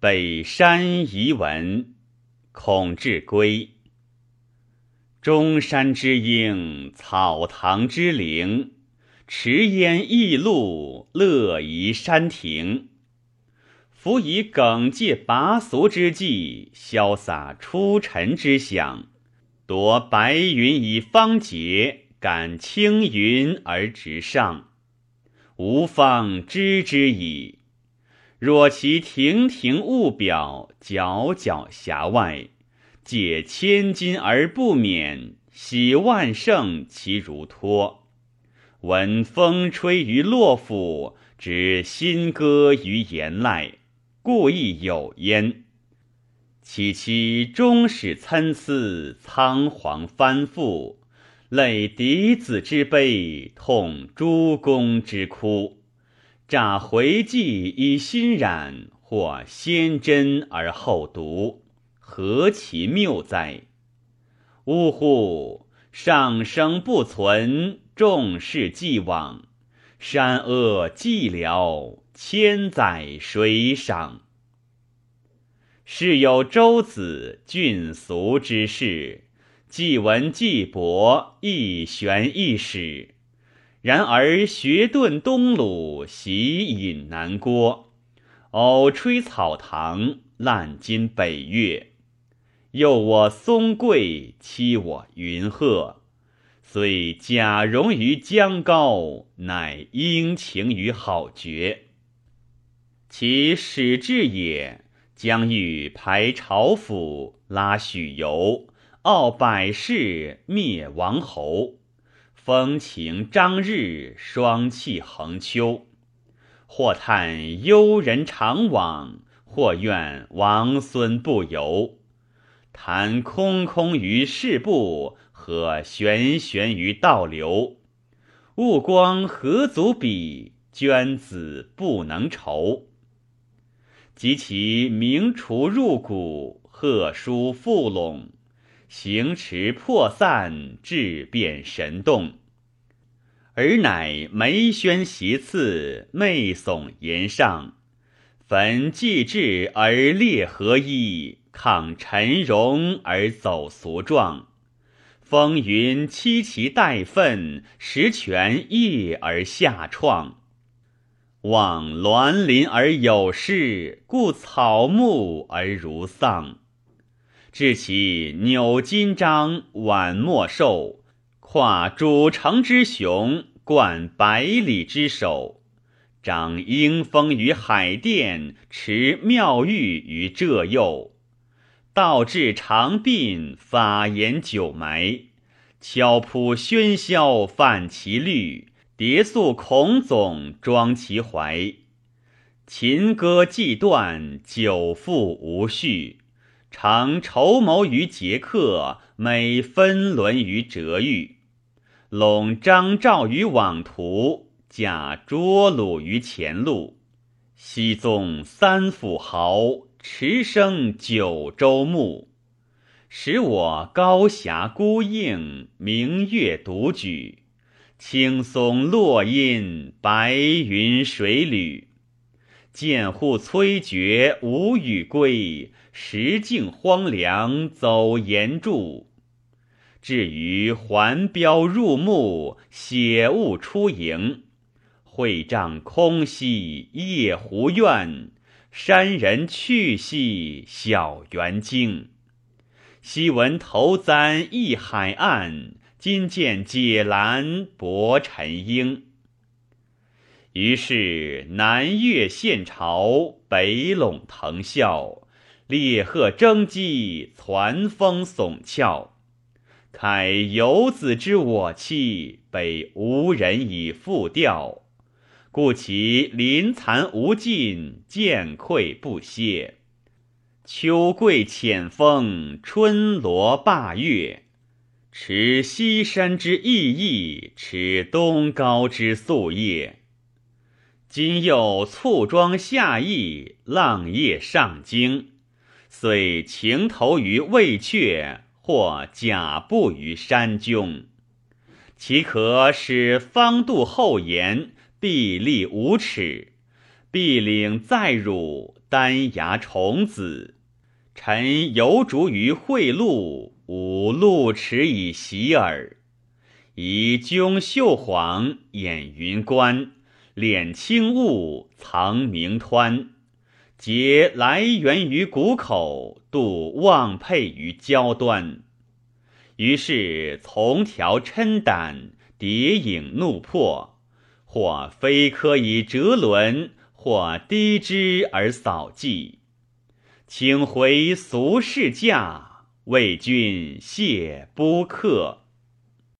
北山遗文，孔志归。中山之鹰，草堂之灵，池烟异路，乐移山庭。夫以耿介拔俗之际，潇洒出尘之想，夺白云以方节，感青云而直上。吾方知之矣。若其亭亭物表，皎皎峡外，解千金而不免，喜万盛其如托。闻风吹于洛府，知新歌于言籁，故亦有焉。其其终始参差，仓皇翻覆，泪嫡子之悲，痛诸公之哭。乍回迹以心染，或先真而后读，何其谬哉！呜呼！上生不存，众事既往，山恶寂寥，千载谁赏？是有周子俊俗之士，既文既博，亦玄亦史。然而学遁东鲁，习饮南郭，偶吹草堂，滥金北岳。诱我松桂，欺我云鹤。虽假容于江高，乃应情于好绝。其始至也，将欲排朝府，拉许由，傲百世，灭王侯。风晴张日，霜气横秋。或叹幽人常往，或怨王孙不由。谈空空于世部，和玄玄于道流。物光何足比？娟子不能酬。及其名厨入骨，贺书附拢。行驰破散，质变神动，而乃眉轩席次，媚耸檐上，焚祭至而列合一，抗陈容而走俗状，风云凄其待愤，石泉夜而下创。望鸾林而有事，故草木而如丧。至其扭金章，挽墨绶，跨主城之雄，冠百里之首，掌英风于海淀，持妙玉于浙右，道至长鬓，法言九埋，敲扑喧嚣，泛其律，叠塑孔总，装其怀，琴歌既断，酒复无序。常筹谋于杰克，每分轮于折玉；拢张赵于网图，假捉鲁于前路。西纵三府豪，驰声九州牧，使我高峡孤映，明月独举。青松落阴，白云水旅。见户摧绝，无语归。石径荒凉，走岩柱。至于环标入目，血雾出营。会帐空兮夜胡怨，山人去兮晓园惊。昔闻头簪一海岸，今见解兰泊陈英。于是南越献朝，北陇腾啸。烈鹤征鸡，攒风耸峭。慨游子之我妻，北无人以复调。故其临残无尽，渐溃不歇。秋桂浅风，春罗罢月。持西山之意义，持东皋之夙夜。今又簇装下邑，浪叶上京。遂情投于魏阙，或假步于山迥，岂可使方度厚颜，必立无耻？必领再辱，丹崖虫子。臣游逐于会路，吾路齿以袭耳。以赳秀黄，掩云关，敛轻雾，藏明湍。结来源于谷口，度望佩于交端。于是从条嗔胆，叠影怒破，或飞科以折轮，或低枝而扫迹。请回俗世驾，为君谢不客。